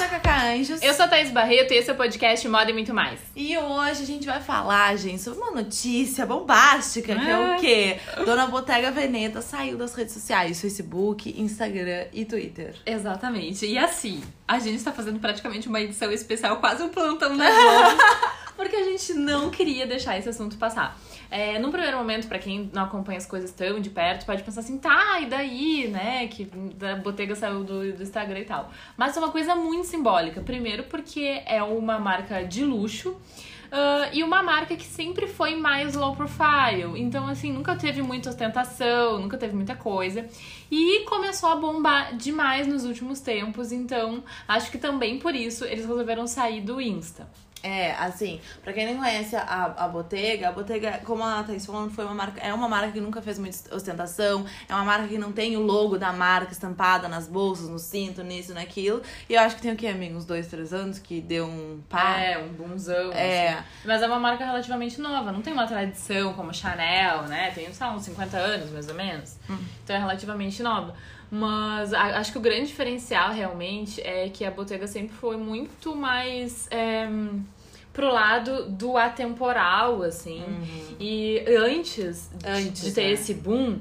sou a Cacá Anjos. Eu sou a Thaís Barreto e esse é o podcast Moda e Muito Mais. E hoje a gente vai falar, gente, sobre uma notícia bombástica, que é o Ah. quê? Dona Bottega Veneta saiu das redes sociais, Facebook, Instagram e Twitter. Exatamente. E assim, a gente tá fazendo praticamente uma edição especial, quase um plantão da Globo, porque a gente não queria deixar esse assunto passar. É, num primeiro momento, pra quem não acompanha as coisas tão de perto, pode pensar assim, tá, e daí, né, que da Bottega saiu do, do Instagram e tal. Mas é uma coisa muito simbólica. Primeiro porque é uma marca de luxo, ah, e uma marca que sempre foi mais low profile. Então, assim, nunca teve muita ostentação, nunca teve muita coisa. E começou a bombar demais nos últimos tempos. Então, acho que também por isso eles resolveram sair do Insta. É, assim, pra quem não conhece a, a Bottega, a Bottega, como a Thaís falando, foi uma marca, é uma marca que nunca fez muita ostentação, é uma marca que não tem o logo da marca estampada nas bolsas, no cinto, nisso, naquilo. E eu acho que tem o que, amigo? Uns dois, três anos que deu um pá. É, um bunzão. É. assim. Mas é uma marca relativamente nova, não tem uma tradição como Chanel, né? Tem, sei lá, uns 50 anos, mais ou menos. Então é relativamente nova. Mas acho que o grande diferencial realmente é que a Bottega sempre foi muito mais é, pro lado do atemporal, assim. E antes, de- Antes, de ter é. esse boom,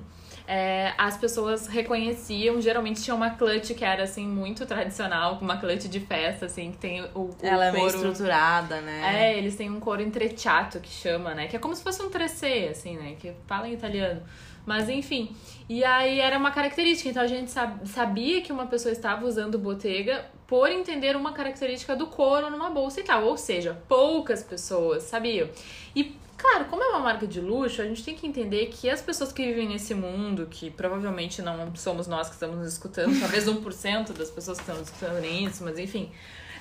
é, as pessoas reconheciam, geralmente tinha uma clutch que era assim muito tradicional, uma clutch de festa, assim, que tem o, o Ela é meio estruturada, né? é, eles têm um couro entrechato que chama, né? Que é como se fosse um trecê, assim, né? Que fala em italiano. Mas enfim. E aí era uma característica. Então a gente sab- sabia que uma pessoa estava usando Bottega por entender uma característica do couro numa bolsa e tal. Ou seja, poucas pessoas sabiam. E Claro, como é uma marca de luxo, a gente tem que entender que as pessoas que vivem nesse mundo, que provavelmente não somos nós que estamos nos escutando, talvez 1% das pessoas que estão escutando isso, mas enfim.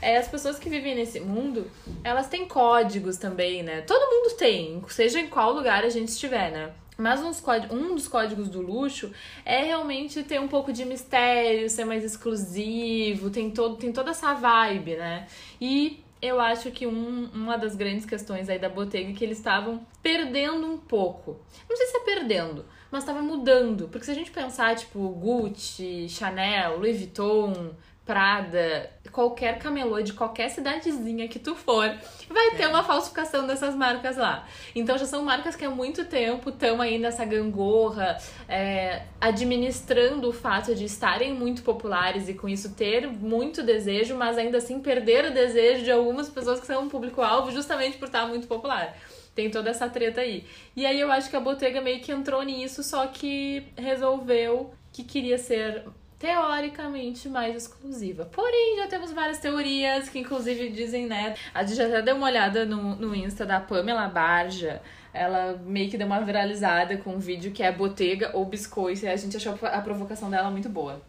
É, as pessoas que vivem nesse mundo, elas têm códigos também, né? Todo mundo tem, seja em qual lugar a gente estiver, né? Mas um dos códigos do luxo é realmente ter um pouco de mistério, ser mais exclusivo, tem, todo, tem toda essa vibe, né? E eu acho que um- uma das grandes questões aí da Bottega é que eles estavam perdendo um pouco. Não sei se é perdendo, mas estava mudando. Porque se a gente pensar, tipo, Gucci, Chanel, Louis Vuitton, Prada, qualquer camelô de qualquer cidadezinha que tu for, vai ter uma falsificação dessas marcas lá. Então já são marcas que há muito tempo estão aí nessa gangorra, é, administrando o fato de estarem muito populares e com isso ter muito desejo, mas ainda assim perder o desejo de algumas pessoas que são um público-alvo justamente por estar muito popular. Tem toda essa treta aí. E aí eu acho que a Bottega meio que entrou nisso, só que resolveu que queria ser teoricamente mais exclusiva. Porém, já temos várias teorias que inclusive dizem, né? A gente já deu uma olhada no, no Insta da Pamela Barja. Ela meio que deu uma viralizada com um vídeo que é Bottega ou Biscoito. E a gente achou a provocação dela muito boa.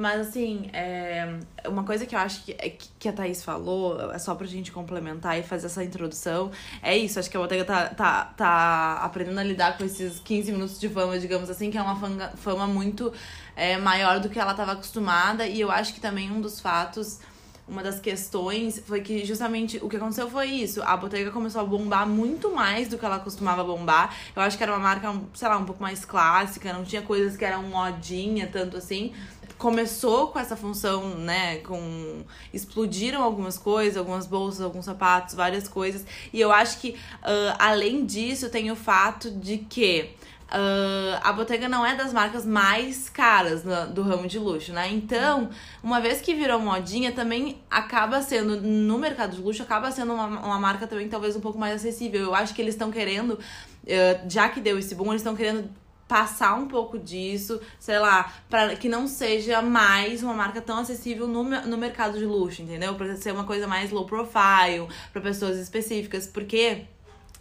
Mas assim, é, uma coisa que eu acho que, é que- que a Thaís falou, é só pra gente complementar e fazer essa introdução, é isso. Acho que a Bottega tá, tá, tá aprendendo a lidar com esses 15 minutos de fama, digamos assim, que é uma fanga- fama muito é, maior do que ela estava acostumada. E eu acho que também um dos fatos. Uma das questões foi que justamente o que aconteceu foi isso. A Bottega começou a bombar muito mais do que ela costumava bombar. Eu acho que era uma marca, sei lá, um pouco mais clássica, não tinha coisas que eram modinha, tanto assim começou com essa função, né, com explodiram algumas coisas, algumas bolsas, alguns sapatos, várias coisas. E eu acho que ah, além disso tem o fato de que ah, a Bottega não é das marcas mais caras no- do ramo de luxo, né? Então, uma vez que virou modinha, também acaba sendo, no mercado de luxo, acaba sendo uma, uma marca também talvez um pouco mais acessível. Eu acho que eles estão querendo, eh, já que deu esse boom, eles estão querendo passar um pouco disso, sei lá, para que não seja mais uma marca tão acessível no, no mercado de luxo, entendeu? Pra ser uma coisa mais low profile, para pessoas específicas, porque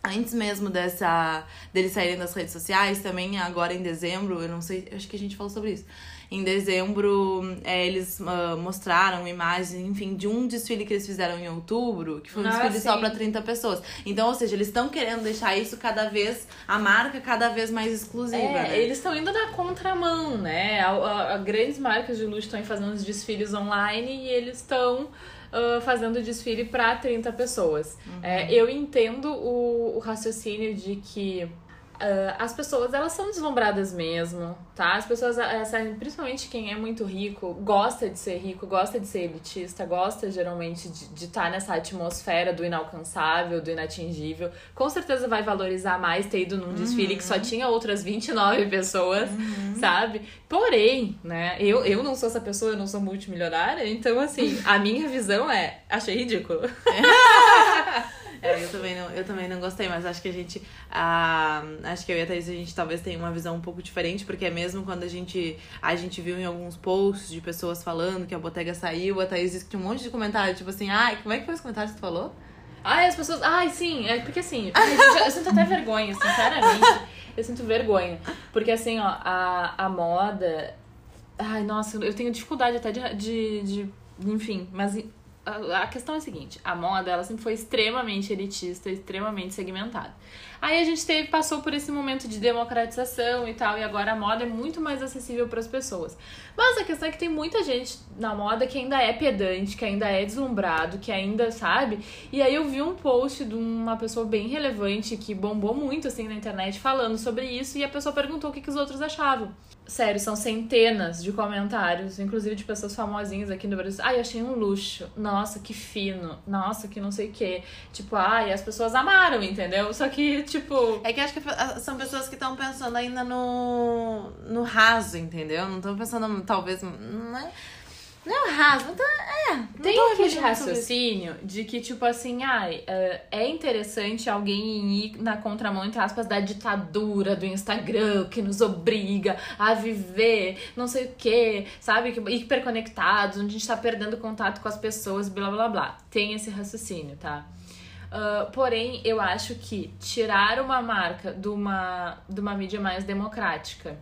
antes mesmo dessa deles saírem das redes sociais, também agora em dezembro, eu não sei, acho que a gente falou sobre isso. Em dezembro, é, eles ah, mostraram imagens, enfim, de um desfile que eles fizeram em outubro, que foi um Ah, desfile só pra 30 pessoas. Então, ou seja, eles estão querendo deixar isso cada vez, a marca cada vez mais exclusiva, É, né? eles estão indo na contramão, né? A, a- a grandes marcas de luxo estão fazendo os desfiles online e eles estão ah, fazendo desfile para 30 pessoas. É, eu entendo o, o raciocínio de que Uh, as pessoas, elas são deslumbradas mesmo, tá? As pessoas, essa, principalmente quem é muito rico, gosta de ser rico, gosta de ser elitista, gosta geralmente de estar tá nessa atmosfera do inalcançável, do inatingível. Com certeza vai valorizar mais ter ido num desfile uhum. que só uhum. tinha outras 29 pessoas, uhum. sabe? Porém, né, eu, eu não sou essa pessoa, eu não sou multimilionária, então assim, a minha visão é, achei ridículo. É, eu também não, eu também não gostei, mas acho que a gente. Ah, acho que eu e a Thaís, a gente talvez tenha uma visão um pouco diferente, porque é mesmo quando a gente. A gente viu em alguns posts de pessoas falando que a botega saiu, a Thaís disse que tinha um monte de comentário, tipo assim, ai, como é que foi os comentários que tu falou? Ai, as pessoas. Ai, sim, é porque assim, eu, eu sinto até vergonha, sinceramente. Eu sinto vergonha. Porque assim, ó, a, a moda. Ai, nossa, eu tenho dificuldade até de, de, de enfim, mas a questão é a seguinte, a moda ela sempre foi extremamente elitista, extremamente segmentada. Aí a gente teve, passou por esse momento de democratização e tal, e agora a moda é muito mais acessível para as pessoas. Mas a questão é que tem muita gente na moda que ainda é pedante, que ainda é deslumbrado, que ainda sabe. E aí eu vi um post de uma pessoa bem relevante que bombou muito assim na internet falando sobre isso, e a pessoa perguntou o que, que os outros achavam. Sério, são centenas de comentários, inclusive de pessoas famosinhas aqui no Brasil. Ai, achei um luxo. Nossa, que fino. Nossa, que não sei o quê. Tipo, ai, as pessoas amaram, entendeu? Só que, tipo. É que acho que são pessoas que estão pensando ainda no, no raso, entendeu? Não estão pensando, talvez. Não é não, rasgo, tá, é. Tem aquele raciocínio de que, tipo assim, ai, uh, é interessante alguém ir na contramão, entre aspas, da ditadura do Instagram, que nos obriga a viver não sei o que, sabe? Hiperconectados, onde a gente tá perdendo contato com as pessoas, blá blá blá. Tem esse raciocínio, tá? Uh, porém, eu acho que tirar uma marca de uma, de uma mídia mais democrática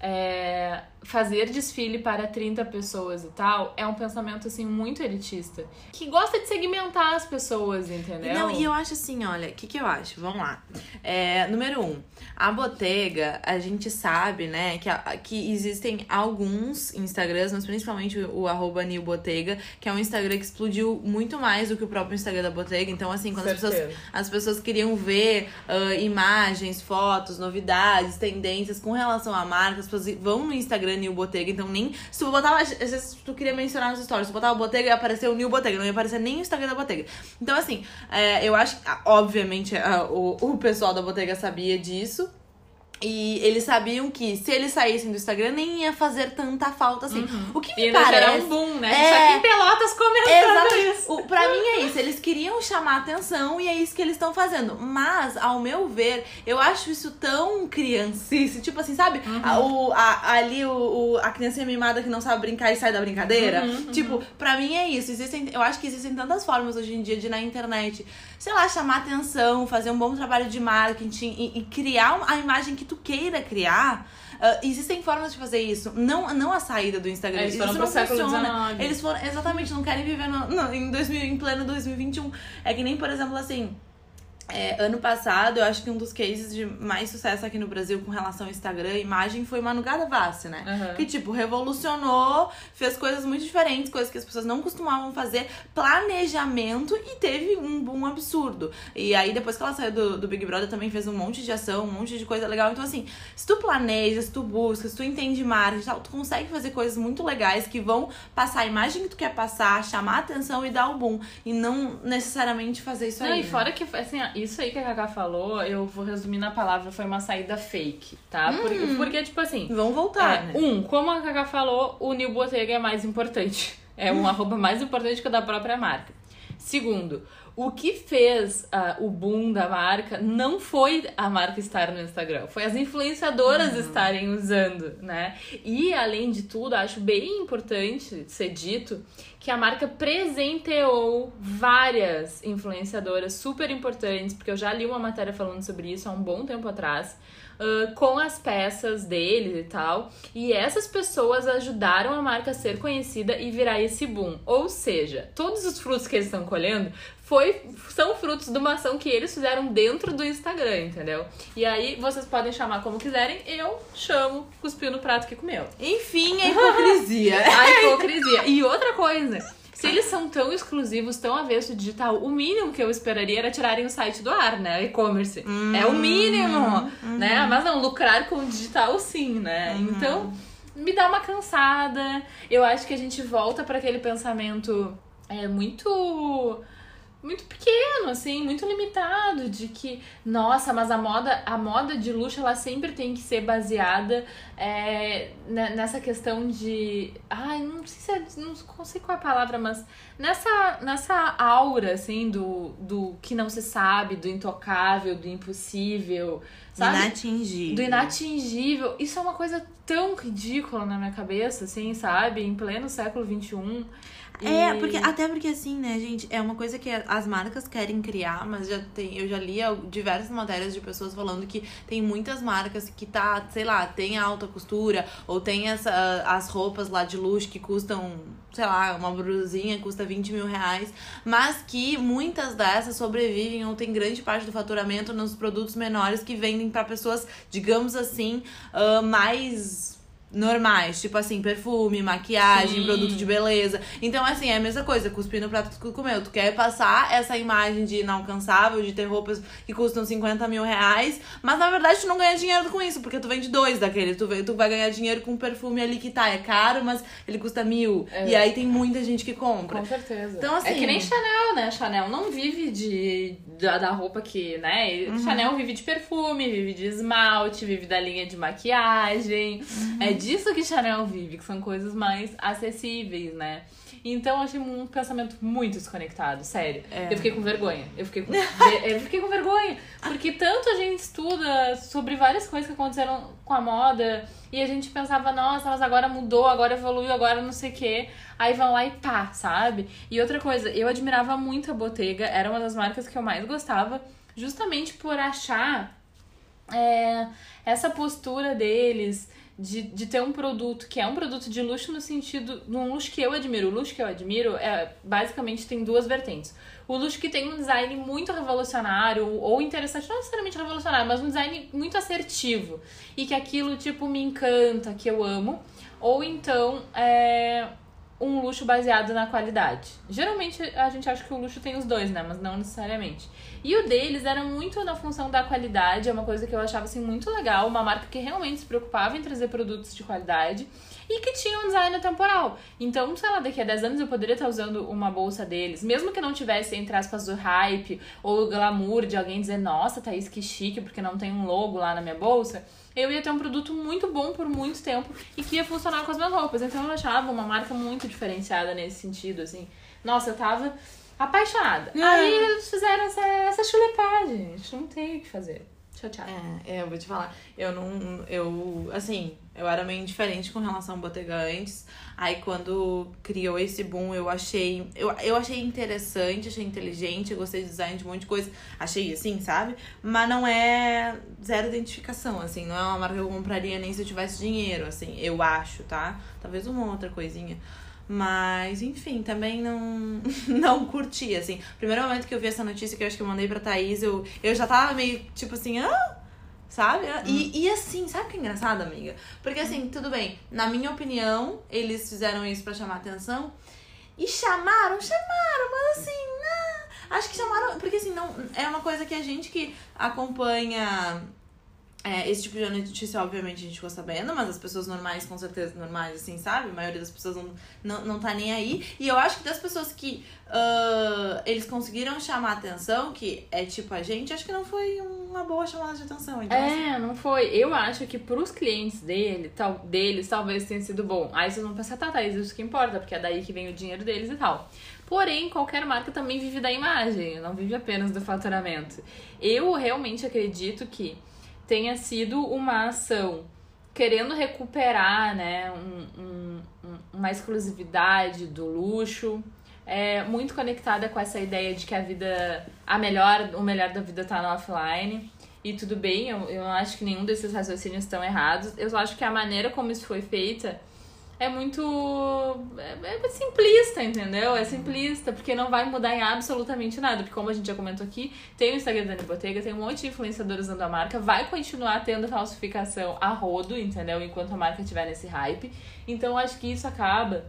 é, fazer desfile para 30 pessoas e tal é um pensamento assim muito elitista. Que gosta de segmentar as pessoas entendeu? Não e eu acho assim olha o que que eu acho? Vamos lá. É, número um a botega a gente sabe né que, que existem alguns Instagrams mas principalmente o, o arroba New Botega que é um Instagram que explodiu muito mais do que o próprio Instagram da Botega então assim quando as pessoas, as pessoas queriam ver uh, imagens fotos novidades tendências com relação à marca as pessoas vão no Instagram Instagram New Botega, então nem. Se tu botar, às vezes tu queria mencionar nos stories, se tu botar o Botega ia aparecer o New Botega, não ia aparecer nem o Instagram da Botega. Então, assim, é, eu acho que, obviamente, a, o, o pessoal da Botega sabia disso. E eles sabiam que se eles saíssem do Instagram nem ia fazer tanta falta assim. Uhum. O que me e parece. Era um boom, né? É... Só que em Pelotas comentando isso. O, pra mim é isso. Eles queriam chamar atenção e é isso que eles estão fazendo. Mas, ao meu ver, eu acho isso tão criancice. Tipo assim, sabe? Uhum. A, o, a, ali o, o, a criança mimada que não sabe brincar e sai da brincadeira. Uhum, uhum. Tipo, pra mim é isso. Existem, eu acho que existem tantas formas hoje em dia de na internet, sei lá, chamar atenção, fazer um bom trabalho de marketing e, e criar a imagem que tu queira criar, Uh, existem formas de fazer isso. Não, não a saída do Instagram. Eles foram isso não funciona. XIX. Eles foram, exatamente, não querem viver no, no, em, 2000, em pleno 2021. É que nem, por exemplo, assim. É, ano passado, eu acho que um dos cases de mais sucesso aqui no Brasil com relação ao Instagram e imagem foi Manu Gavassi, né? Uhum. Que, tipo, revolucionou, fez coisas muito diferentes, coisas que as pessoas não costumavam fazer, planejamento e teve um boom absurdo. E aí, depois que ela saiu do, do Big Brother, também fez um monte de ação, um monte de coisa legal. Então, assim, se tu planeja, se tu busca, se tu entende marketing tal, tu consegue fazer coisas muito legais que vão passar a imagem que tu quer passar, chamar a atenção e dar o boom. E não necessariamente fazer isso não, aí. Não, e fora que, assim, isso aí que a Cacá falou, eu vou resumir na palavra, foi uma saída fake, tá? Hum, porque, porque, tipo assim. Vão voltar. É, né? Um, como a Cacá falou, o Nil Botega é mais importante. É um hum. arroba mais importante que o da própria marca. Segundo, o que fez uh, o boom da marca não foi a marca estar no Instagram, foi as influenciadoras uhum. estarem usando, né? E além de tudo, acho bem importante ser dito que a marca presenteou várias influenciadoras super importantes, porque eu já li uma matéria falando sobre isso há um bom tempo atrás uh, com as peças deles e tal. E essas pessoas ajudaram a marca a ser conhecida e virar esse boom. Ou seja, todos os frutos que eles estão colhendo foi, são frutos de uma ação que eles fizeram dentro do Instagram, entendeu? E aí vocês podem chamar como quiserem, eu chamo cuspiu no prato que comeu. Enfim, a hipocrisia. a hipocrisia. E outra coisa, Se eles são tão exclusivos, tão avesso digital, o mínimo que eu esperaria era tirarem o site do ar, né? E-commerce. Hum, é o mínimo, uhum. né? Mas não, lucrar com o digital sim, né? Uhum. Então, me dá uma cansada. Eu acho que a gente volta para aquele pensamento é muito muito pequeno, assim, muito limitado, de que, nossa, mas a moda, a moda de luxo, ela sempre tem que ser baseada é, nessa questão de. Ai, não sei se é, não sei qual é a palavra, mas nessa, nessa aura, assim, do, do que não se sabe, do intocável, do impossível, sabe? Inatingível. Do inatingível. Isso é uma coisa tão ridícula na minha cabeça, assim, sabe? Em pleno século XXI. É, porque até porque assim, né, gente, é uma coisa que as marcas querem criar, mas já tem, eu já li diversas matérias de pessoas falando que tem muitas marcas que tá, sei lá, tem alta costura ou tem essa, as roupas lá de luxo que custam, sei lá, uma brusinha custa 20 mil reais, mas que muitas dessas sobrevivem ou tem grande parte do faturamento nos produtos menores que vendem para pessoas, digamos assim, uh, mais normais, tipo assim, perfume, maquiagem, Sim. produto de beleza. Então, assim, é a mesma coisa, cuspir no prato que tu comeu. Tu quer passar essa imagem de inalcançável, de ter roupas que custam 50 mil reais, mas na verdade tu não ganha dinheiro com isso, porque tu vende dois daquele. Tu, tu vai ganhar dinheiro com um perfume ali que tá, é caro, mas ele custa mil. É. E aí tem muita gente que compra. Com certeza. Então, assim, é que nem Chanel, né? Chanel não vive de da, da roupa que, né? Uhum. Chanel vive de perfume, vive de esmalte, vive da linha de maquiagem. Uhum. É disso que Chanel vive, que são coisas mais acessíveis, né? Então eu achei um pensamento muito desconectado, sério. É. Eu fiquei com vergonha. Eu fiquei com, eu fiquei com vergonha. Porque tanto a gente estuda sobre várias coisas que aconteceram com a moda e a gente pensava, nossa, mas agora mudou, agora evoluiu, agora não sei o quê. Aí vão lá e pá, sabe? E outra coisa, eu admirava muito a Bottega, era uma das marcas que eu mais gostava, justamente por achar é, essa postura deles de, de ter um produto que é um produto de luxo no sentido. num luxo que eu admiro. O luxo que eu admiro é basicamente tem duas vertentes. O luxo que tem um design muito revolucionário ou interessante, não necessariamente revolucionário, mas um design muito assertivo. E que aquilo, tipo, me encanta, que eu amo. Ou então é, um luxo baseado na qualidade. Geralmente a gente acha que o luxo tem os dois, né? Mas não necessariamente. E o deles era muito na função da qualidade, é uma coisa que eu achava assim muito legal, uma marca que realmente se preocupava em trazer produtos de qualidade e que tinha um design temporal. Então, sei lá, daqui a 10 anos eu poderia estar usando uma bolsa deles, mesmo que não tivesse, entre aspas, o hype ou o glamour de alguém dizer, nossa, Thaís, que chique, porque não tem um logo lá na minha bolsa eu ia ter um produto muito bom por muito tempo e que ia funcionar com as minhas roupas. Então eu achava uma marca muito diferenciada nesse sentido, assim. Nossa, eu tava apaixonada. É. Aí eles fizeram essa, essa chulepagem. A gente não tem o que fazer. Chateada. É, é, eu vou te falar. Eu não. Eu, assim, eu era meio indiferente com relação ao Bottega antes. Aí quando criou esse boom, eu achei. Eu, eu achei interessante, achei inteligente, eu gostei de design de um monte de coisa. Achei assim, sabe? Mas não é zero identificação, assim. Não é uma marca que eu compraria nem se eu tivesse dinheiro, assim. Eu acho, tá? Talvez uma outra coisinha. Mas, enfim, também não, não curti, assim. Primeiro momento que eu vi essa notícia que eu acho que eu mandei pra Thaís, eu, eu já tava meio, tipo assim, ah, sabe? Hum. E, e assim, sabe o que é engraçado, amiga? Porque assim, tudo bem, na minha opinião, eles fizeram isso para chamar atenção. E chamaram, chamaram, mas assim, não, acho que chamaram. Porque assim, não, é uma coisa que a gente que acompanha é, esse tipo de notícia, obviamente, a gente ficou sabendo, mas as pessoas normais, com certeza, normais, assim, sabe? A maioria das pessoas não, não, não tá nem aí. E eu acho que das pessoas que uh, eles conseguiram chamar atenção, que é tipo a gente, acho que não foi uma boa chamada de atenção. Então, é, assim... não foi. Eu acho que pros clientes dele, tal, deles, talvez tenha sido bom. Aí vocês vão pensar, tá, tá, isso que importa, porque é daí que vem o dinheiro deles e tal. Porém, qualquer marca também vive da imagem, não vive apenas do faturamento. Eu realmente acredito que tenha sido uma ação querendo recuperar né, um, um, uma exclusividade do luxo, é muito conectada com essa ideia de que a vida, a melhor, o melhor da vida está no offline. E tudo bem, eu, eu não acho que nenhum desses raciocínios estão errados. Eu só acho que a maneira como isso foi feita é muito. É, é, simplista, entendeu? É simplista, porque não vai mudar em absolutamente nada. Porque, como a gente já comentou aqui, tem o Instagram da Bottega, tem um monte de influenciadores usando a marca, vai continuar tendo falsificação a rodo, entendeu? Enquanto a marca estiver nesse hype. Então, acho que isso acaba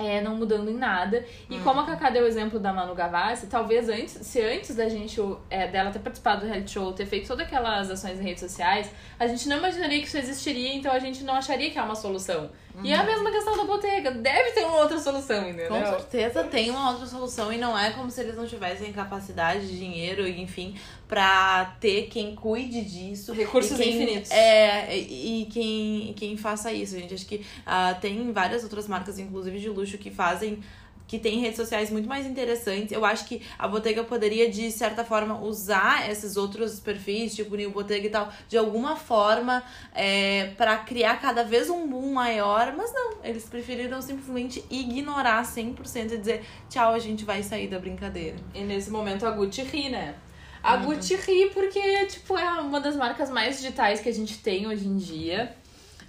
é, não mudando em nada. E Uhum. como a Cacá deu o exemplo da Manu Gavassi, talvez antes, se antes da gente, é, dela ter participado do reality show, ter feito todas aquelas ações em redes sociais, a gente não imaginaria que isso existiria, então a gente não acharia que é uma solução. E é a mesma questão da botega, deve ter uma outra solução, entendeu? Com certeza tem uma outra solução e não é como se eles não tivessem capacidade, dinheiro, enfim, pra ter quem cuide disso. Recursos quem, infinitos. É, e e quem, quem faça isso, gente. Acho que ah, tem várias outras marcas, inclusive de luxo, que fazem. Que tem redes sociais muito mais interessantes. Eu acho que a Bottega poderia, de certa forma, usar esses outros perfis, tipo New Bottega e tal, de alguma forma, é, para criar cada vez um boom maior. Mas não, eles preferiram simplesmente ignorar 100% e dizer tchau, a gente vai sair da brincadeira. E nesse momento a Gucci ri, né? A Gucci ri porque, tipo, é uma das marcas mais digitais que a gente tem hoje em dia.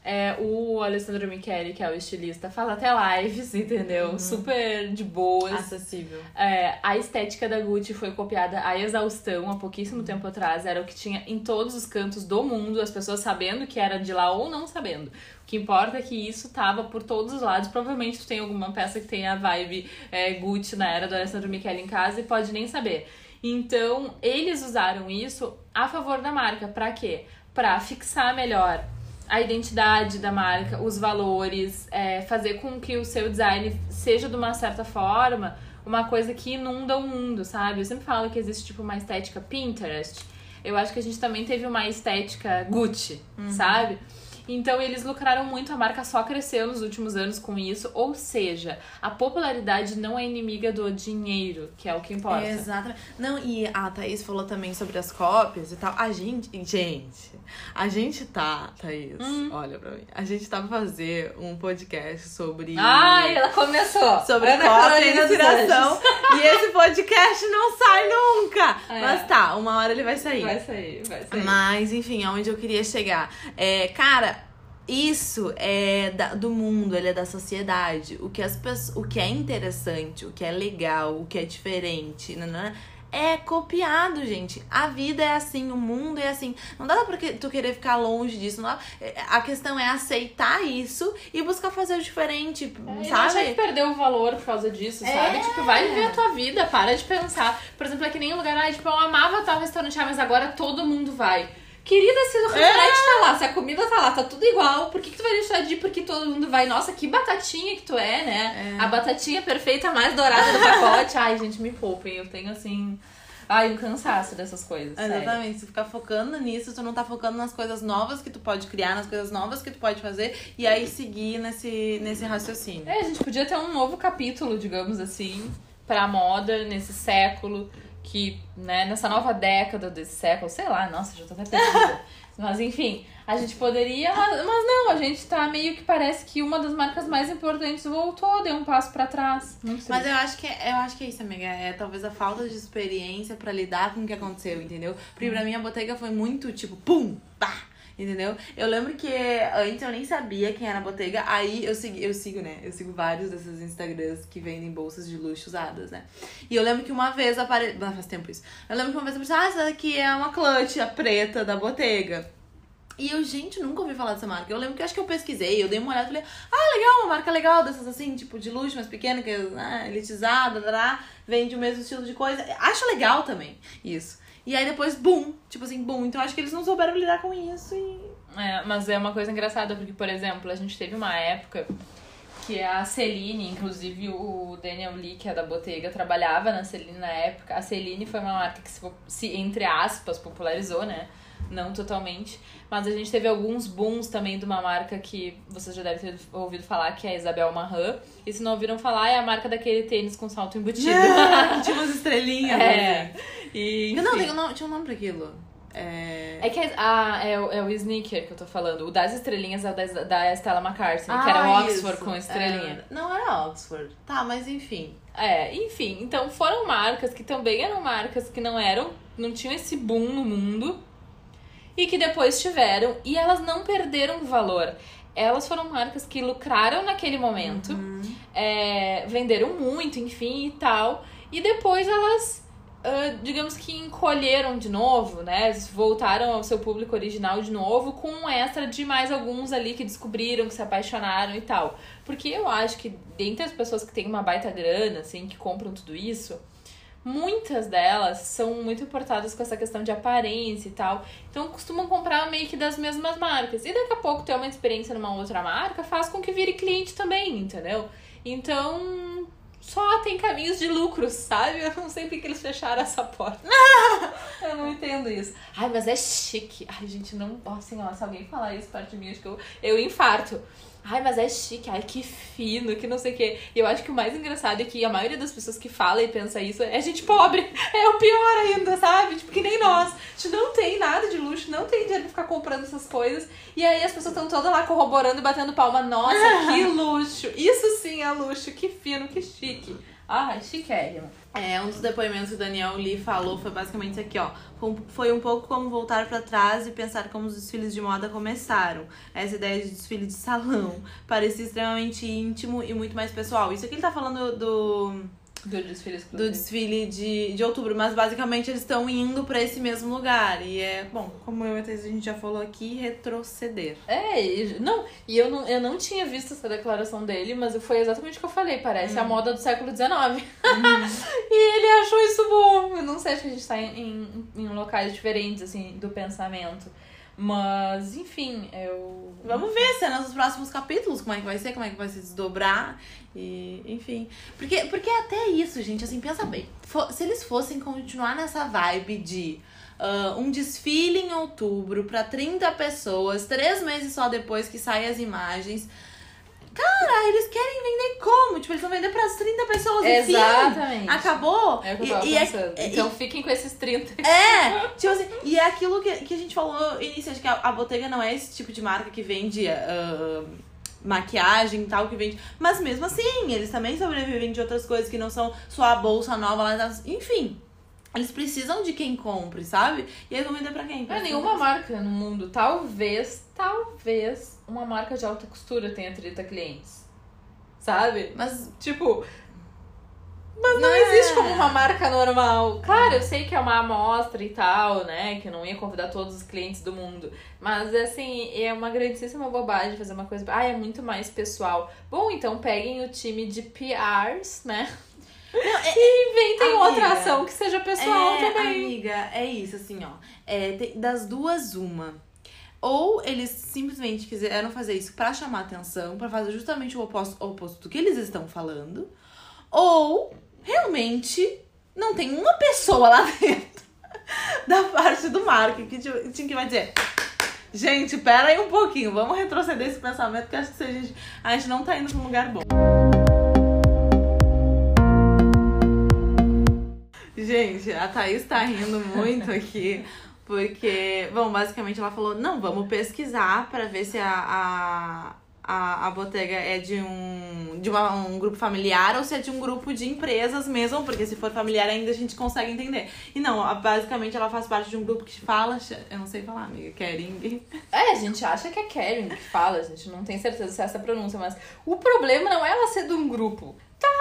É, o Alessandro Michele, que é o estilista, faz até lives, entendeu? Super de boas. Acessível. É, a estética da Gucci foi copiada à exaustão há pouquíssimo tempo atrás. Era o que tinha em todos os cantos do mundo, as pessoas sabendo que era de lá ou não sabendo. O que importa é que isso tava por todos os lados. Provavelmente tu tem alguma peça que tem a vibe é, Gucci na era do Alessandro Michele em casa e pode nem saber. Então, eles usaram isso a favor da marca. Pra quê? Pra fixar melhor a identidade da marca, os valores, é, fazer com que o seu design seja de uma certa forma uma coisa que inunda o mundo, sabe? Eu sempre falo que existe tipo uma estética Pinterest. Eu acho que a gente também teve uma estética Gucci, sabe? Então eles lucraram muito, a marca só cresceu nos últimos anos com isso. Ou seja, a popularidade não é inimiga do dinheiro, que é o que importa. Exatamente. Não, e a Thaís falou também sobre as cópias e tal. A gente. Gente, a gente tá, Thaís, Hum. olha pra mim. A gente tá pra fazer um podcast sobre. Ai, ela começou! Sobre Ana cópia e inspiração. E esse podcast não sai nunca. É. Mas tá, uma hora ele vai sair. Vai sair, vai sair. Mas, enfim, aonde eu queria chegar. É, cara, isso é da- do mundo, ele é da sociedade. O que, as pessoas, o que é interessante, o que é legal, o que é diferente, nanana, é copiado, gente. A vida é assim, o mundo é assim. Não dá pra tu querer ficar longe disso. Não é, a questão é aceitar isso e buscar fazer o diferente, É, não sabe? achar que perdeu o valor por causa disso, É. sabe? Tipo, vai viver a tua vida, para de pensar. Por exemplo, é que nem um lugar, ah, tipo, eu amava tal restaurante, ah, mas agora todo mundo vai. Querida, se o restaurante tá lá, se a comida tá lá, tá tudo igual, por que, que tu vai deixar de ir porque todo mundo vai? Nossa, que batatinha que tu é, né? A batatinha perfeita, mais dourada do pacote. Ai, gente, me poupem, eu tenho assim. Ai, um cansaço dessas coisas. sério. Exatamente, se ficar focando nisso, tu não tá focando nas coisas novas que tu pode criar, nas coisas novas que tu pode fazer, e aí seguir nesse, nesse raciocínio. É, a gente podia ter um novo capítulo, digamos assim, pra moda nesse século, que, né, nessa nova década desse século, sei lá, nossa, já tô até perdida. mas enfim, a gente poderia, mas, mas não, a gente tá meio que parece que uma das marcas mais importantes voltou, deu um passo pra trás. Mas eu acho que é, eu acho que é isso, amiga. É talvez a falta de experiência pra lidar com o que aconteceu, entendeu? Porque pra mim a Bottega foi muito tipo, pum, pá, entendeu? Eu lembro que antes eu nem sabia quem era a Bottega, aí eu segui, eu sigo, né? Eu sigo vários desses Instagrams que vendem bolsas de luxo usadas, né? E eu lembro que uma vez apareceu. Faz tempo isso. Eu lembro que uma vez apareceu, ah, essa daqui é uma clutch, a preta da Bottega. E eu, gente, nunca ouvi falar dessa marca. Eu lembro que acho que eu pesquisei, eu dei uma olhada e falei, ah, legal, uma marca legal dessas assim, tipo, de luxo, mais pequena, que é ah, elitizada, vende o mesmo estilo de coisa. Acho legal também isso. E aí depois, bum, tipo assim, bum. Então acho que eles não souberam lidar com isso e. É, mas é uma coisa engraçada, porque, por exemplo, a gente teve uma época que a Celine, inclusive o Daniel Lee, que é da Bottega, trabalhava na Celine na época. A Celine foi uma marca que se, se, entre aspas, popularizou, né? Não totalmente. Mas a gente teve alguns booms também de uma marca que vocês já devem ter ouvido falar, que é a Isabel Marran. E se não ouviram falar, é a marca daquele tênis com salto embutido. que tinha umas estrelinhas. é. assim. E, Não, um nome, tinha um nome pra aquilo. É. É que a, é, o, é o sneaker que eu tô falando. O das estrelinhas é o da, da Stella McCartney, que era o Ah, Oxford isso. com estrelinha. É, não era Oxford. Tá, mas enfim. É. enfim. Então foram marcas que também eram marcas que não eram, não tinham esse boom no mundo e que depois tiveram e elas não perderam valor. Elas foram marcas que lucraram naquele momento, é, venderam muito, enfim e tal. E depois elas Uh, digamos que encolheram de novo, né? Voltaram ao seu público original de novo, com um extra de mais alguns ali que descobriram, que se apaixonaram e tal. Porque eu acho que dentre as pessoas que têm uma baita grana, assim, que compram tudo isso, muitas delas são muito importadas com essa questão de aparência e tal. Então costumam comprar meio que das mesmas marcas. E daqui a pouco ter uma experiência numa outra marca faz com que vire cliente também, entendeu? Então só tem caminhos de lucros, sabe? Eu não sei porque eles fecharam essa porta. eu não entendo isso. Ai, mas é chique. Ai, gente, não. Assim, ó, se alguém falar isso perto de mim, acho que eu, eu infarto. Ai, mas é chique, ai, que fino, que não sei o quê. E eu acho que o mais engraçado é que a maioria das pessoas que fala e pensa isso é gente pobre. É o pior ainda, sabe? Tipo, que nem nós. A gente não tem nada de luxo, não tem dinheiro pra ficar comprando essas coisas. E aí as pessoas estão todas lá corroborando e batendo palma. Nossa, que luxo! Isso sim é luxo, que fino, que chique. Ai, chiquérrimo. É, um dos depoimentos que o Daniel Lee falou foi basicamente isso aqui, ó. Foi um pouco como voltar para trás e pensar como os desfiles de moda começaram. Essa ideia de desfile de salão parecia extremamente íntimo e muito mais pessoal. Isso aqui ele tá falando do do desfile. Do desfile de, de outubro, mas basicamente eles estão indo para esse mesmo lugar. E é, bom, como eu, a gente já falou aqui, retroceder. É, não, e eu não, eu não tinha visto essa declaração dele, mas foi exatamente o que eu falei. Parece hum. a moda do século XIX. Hum. e ele achou isso bom. Eu não sei, acho que a gente tá em, em, em locais diferentes, assim, do pensamento. Mas, enfim, eu. Vamos ver cenas dos próximos capítulos, como é que vai ser, como é que vai se desdobrar. E, enfim. Porque, porque até isso, gente, assim, pensa bem. Se eles fossem continuar nessa vibe de. Uh, um desfile em outubro para 30 pessoas, três meses só depois que saem as imagens. Cara, eles querem vender como? Tipo, eles vão vender pras 30 pessoas Exatamente. Acabou? É o que eu tava e, é pensando. É, então e, fiquem com esses 30. É, tipo assim, e é aquilo que, que a gente falou inicialmente, que a, a Bottega não é esse tipo de marca que vende uh, maquiagem e tal, que vende. Mas mesmo assim, eles também sobrevivem de outras coisas que não são só a bolsa nova lá. Enfim, eles precisam de quem compre, sabe? E aí vão vender pra quem? Pra não é nenhuma marca no mundo. Talvez, talvez uma marca de alta costura tenha 30 clientes. Sabe? Mas, tipo. Mas não, não existe é. como uma marca normal. Claro, eu sei que é uma amostra e tal, né? Que eu não ia convidar todos os clientes do mundo. Mas, assim, é uma grandíssima bobagem fazer uma coisa. Ah, é muito mais pessoal. Bom, então peguem o time de PRs, né? Não, é, e inventem amiga, outra ação que seja pessoal é, também. Amiga, é isso, assim, ó. É, tem, das duas, uma. Ou eles simplesmente quiseram fazer isso para chamar atenção, para fazer justamente o oposto, o oposto do que eles estão falando. Ou realmente não tem uma pessoa lá dentro da parte do marketing que, vai dizer. Gente, pera aí um pouquinho, vamos retroceder esse pensamento que acho que a gente, a gente não tá indo pra um lugar bom. Gente, a Thaís tá rindo muito aqui. Porque, bom, basicamente ela falou: não, vamos pesquisar para ver se a, a, a, a botega é de um, de uma, um grupo familiar ou se é de um grupo de empresas mesmo, porque se for familiar ainda a gente consegue entender. E não, basicamente ela faz parte de um grupo que fala, eu não sei falar, amiga, Kering. É, a gente acha que é Kering que fala, a gente não tem certeza se é essa pronúncia, mas o problema não é ela ser de um grupo.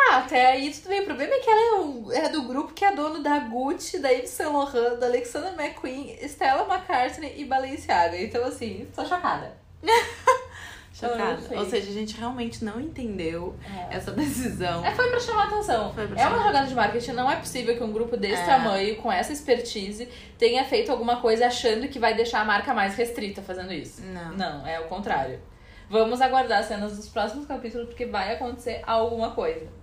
Tá, até aí tudo bem. O problema é que ela é, é do grupo que é dono da Gucci, da Yves Saint Laurent, da Alexander McQueen, Stella McCartney e Balenciaga. Então, assim, tô chocada. chocada. Ou seja, a gente realmente não entendeu é. essa decisão. É, foi pra chamar atenção. Pra é chamar uma jogada de marketing. Não é possível que um grupo desse é. tamanho, com essa expertise, tenha feito alguma coisa achando que vai deixar a marca mais restrita fazendo isso. Não. Não, é o contrário. Vamos aguardar as cenas dos próximos capítulos, porque vai acontecer alguma coisa.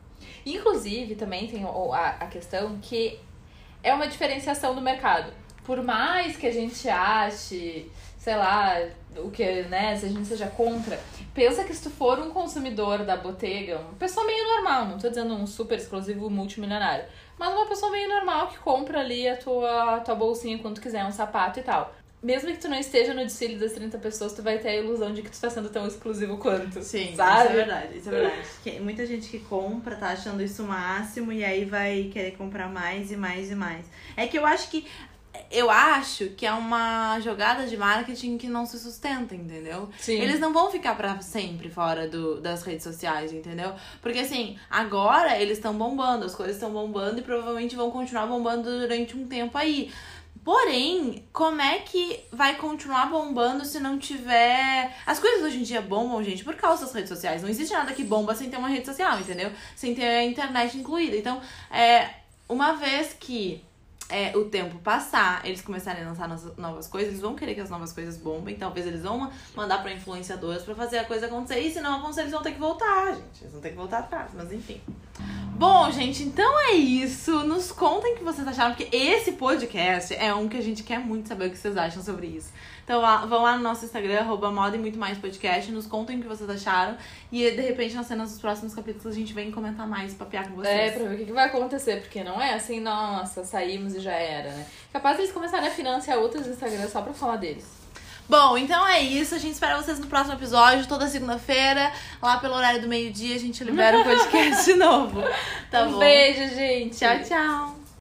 Inclusive, também tem a, questão que é uma diferenciação do mercado. Por mais que a gente ache, sei lá, o que, né, se a gente seja contra, pensa que se tu for um consumidor da Bottega, uma pessoa meio normal, não tô dizendo um super exclusivo multimilionário, mas uma pessoa meio normal que compra ali a tua, a tua bolsinha quando quiser, um sapato e tal mesmo que tu não esteja no desfile das 30 pessoas, tu vai ter a ilusão de que tu tá sendo tão exclusivo quanto. Sim, sabe? isso é verdade, isso é verdade. Que muita gente que compra tá achando isso o máximo e aí vai querer comprar mais e mais e mais. É que eu acho que eu acho que é uma jogada de marketing que não se sustenta, entendeu? Sim. Eles não vão ficar pra sempre fora do, das redes sociais, entendeu? Porque assim, agora eles estão bombando, as coisas estão bombando e provavelmente vão continuar bombando durante um tempo aí. Porém, como é que vai continuar bombando se não tiver. As coisas hoje em dia bombam, gente, por causa das redes sociais. Não existe nada que bomba sem ter uma rede social, entendeu? Sem ter a internet incluída. Então, é, uma vez que é, o tempo passar, eles começarem a lançar novas coisas, eles vão querer que as novas coisas bombem. Talvez eles vão mandar pra influenciadores pra fazer a coisa acontecer. E se não acontecer, eles vão ter que voltar, gente. Eles vão ter que voltar atrás, mas enfim. Bom, gente, então é isso. Nos contem o que vocês acharam, porque esse podcast é um que a gente quer muito saber o que vocês acham sobre isso. Então vão lá no nosso Instagram, arroba moda e muito mais podcast, nos contem o que vocês acharam. E de repente, nas cenas dos próximos capítulos, a gente vem comentar mais, papear com vocês. É, pra ver o que, que vai acontecer, porque não é assim, nossa, saímos e já era, né? Capaz eles começarem a financiar outros Instagrams só pra falar deles. Bom, então é isso. A gente espera vocês no próximo episódio, toda segunda-feira, lá pelo horário do meio-dia, a gente libera o podcast de novo. Tá um bom? beijo, gente! Tchau, tchau.